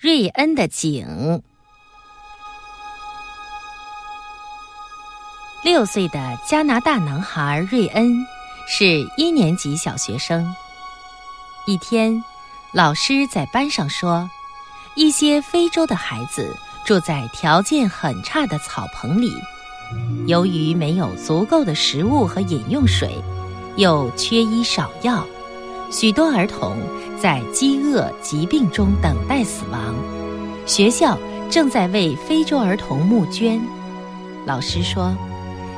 瑞恩的井。六岁的加拿大男孩瑞恩是一年级小学生。一天，老师在班上说，一些非洲的孩子住在条件很差的草棚里，由于没有足够的食物和饮用水，又缺医少药。许多儿童在饥饿、疾病中等待死亡。学校正在为非洲儿童募捐。老师说，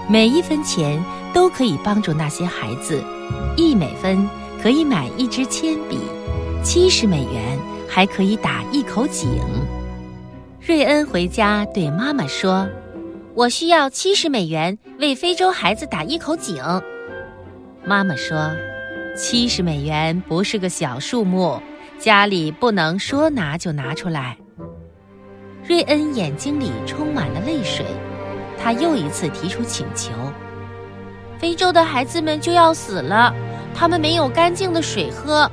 每一分钱都可以帮助那些孩子。一美分可以买一支铅笔，七十美元还可以打一口井。瑞恩回家对妈妈说：“我需要七十美元为非洲孩子打一口井。”妈妈说。七十美元不是个小数目，家里不能说拿就拿出来。瑞恩眼睛里充满了泪水，他又一次提出请求：“非洲的孩子们就要死了，他们没有干净的水喝。”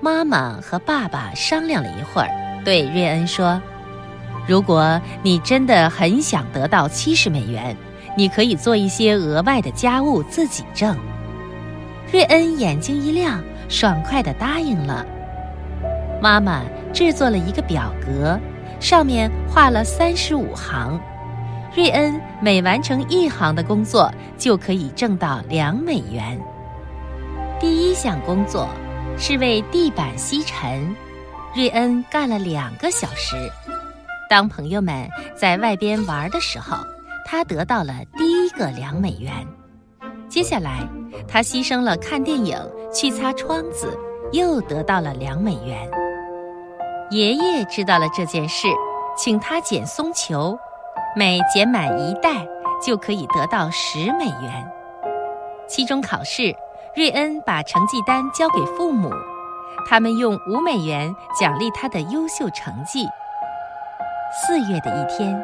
妈妈和爸爸商量了一会儿，对瑞恩说：“如果你真的很想得到七十美元，你可以做一些额外的家务自己挣。”瑞恩眼睛一亮，爽快地答应了。妈妈制作了一个表格，上面画了三十五行。瑞恩每完成一行的工作，就可以挣到两美元。第一项工作是为地板吸尘，瑞恩干了两个小时。当朋友们在外边玩的时候，他得到了第一个两美元。接下来，他牺牲了看电影去擦窗子，又得到了两美元。爷爷知道了这件事，请他捡松球，每捡满一袋就可以得到十美元。期中考试，瑞恩把成绩单交给父母，他们用五美元奖励他的优秀成绩。四月的一天，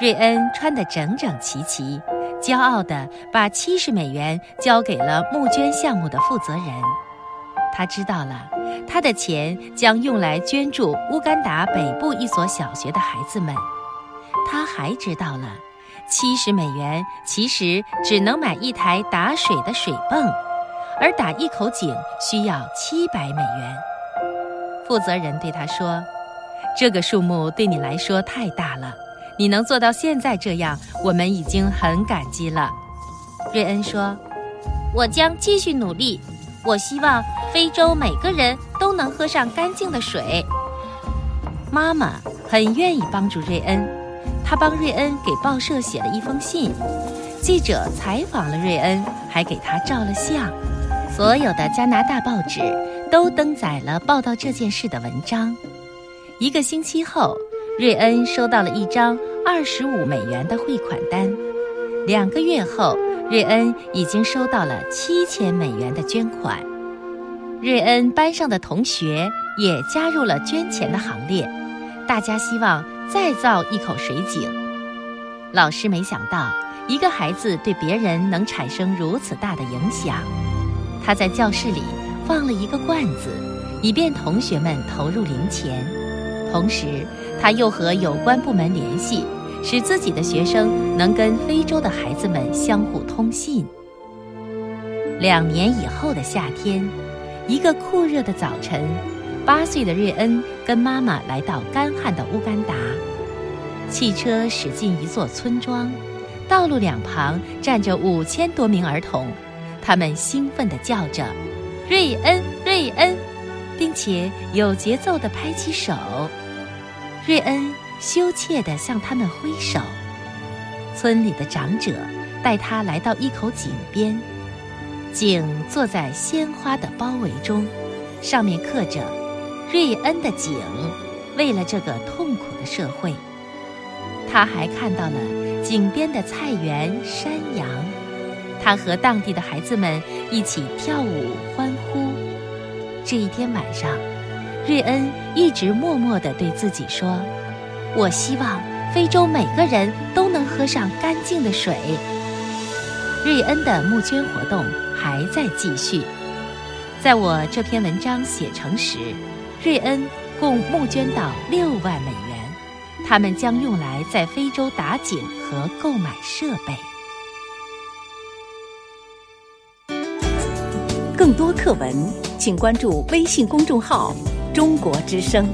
瑞恩穿得整整齐齐。骄傲地把七十美元交给了募捐项目的负责人。他知道了，他的钱将用来捐助乌干达北部一所小学的孩子们。他还知道了，七十美元其实只能买一台打水的水泵，而打一口井需要七百美元。负责人对他说：“这个数目对你来说太大了。”你能做到现在这样，我们已经很感激了。瑞恩说：“我将继续努力。我希望非洲每个人都能喝上干净的水。”妈妈很愿意帮助瑞恩，她帮瑞恩给报社写了一封信。记者采访了瑞恩，还给他照了相。所有的加拿大报纸都登载了报道这件事的文章。一个星期后。瑞恩收到了一张二十五美元的汇款单，两个月后，瑞恩已经收到了七千美元的捐款。瑞恩班上的同学也加入了捐钱的行列，大家希望再造一口水井。老师没想到一个孩子对别人能产生如此大的影响，他在教室里放了一个罐子，以便同学们投入零钱，同时。他又和有关部门联系，使自己的学生能跟非洲的孩子们相互通信。两年以后的夏天，一个酷热的早晨，八岁的瑞恩跟妈妈来到干旱的乌干达。汽车驶进一座村庄，道路两旁站着五千多名儿童，他们兴奋地叫着“瑞恩，瑞恩”，并且有节奏地拍起手。瑞恩羞怯地向他们挥手。村里的长者带他来到一口井边，井坐在鲜花的包围中，上面刻着“瑞恩的井”，为了这个痛苦的社会。他还看到了井边的菜园、山羊。他和当地的孩子们一起跳舞欢呼。这一天晚上。瑞恩一直默默地对自己说：“我希望非洲每个人都能喝上干净的水。”瑞恩的募捐活动还在继续。在我这篇文章写成时，瑞恩共募捐到六万美元，他们将用来在非洲打井和购买设备。更多课文，请关注微信公众号“中国之声”。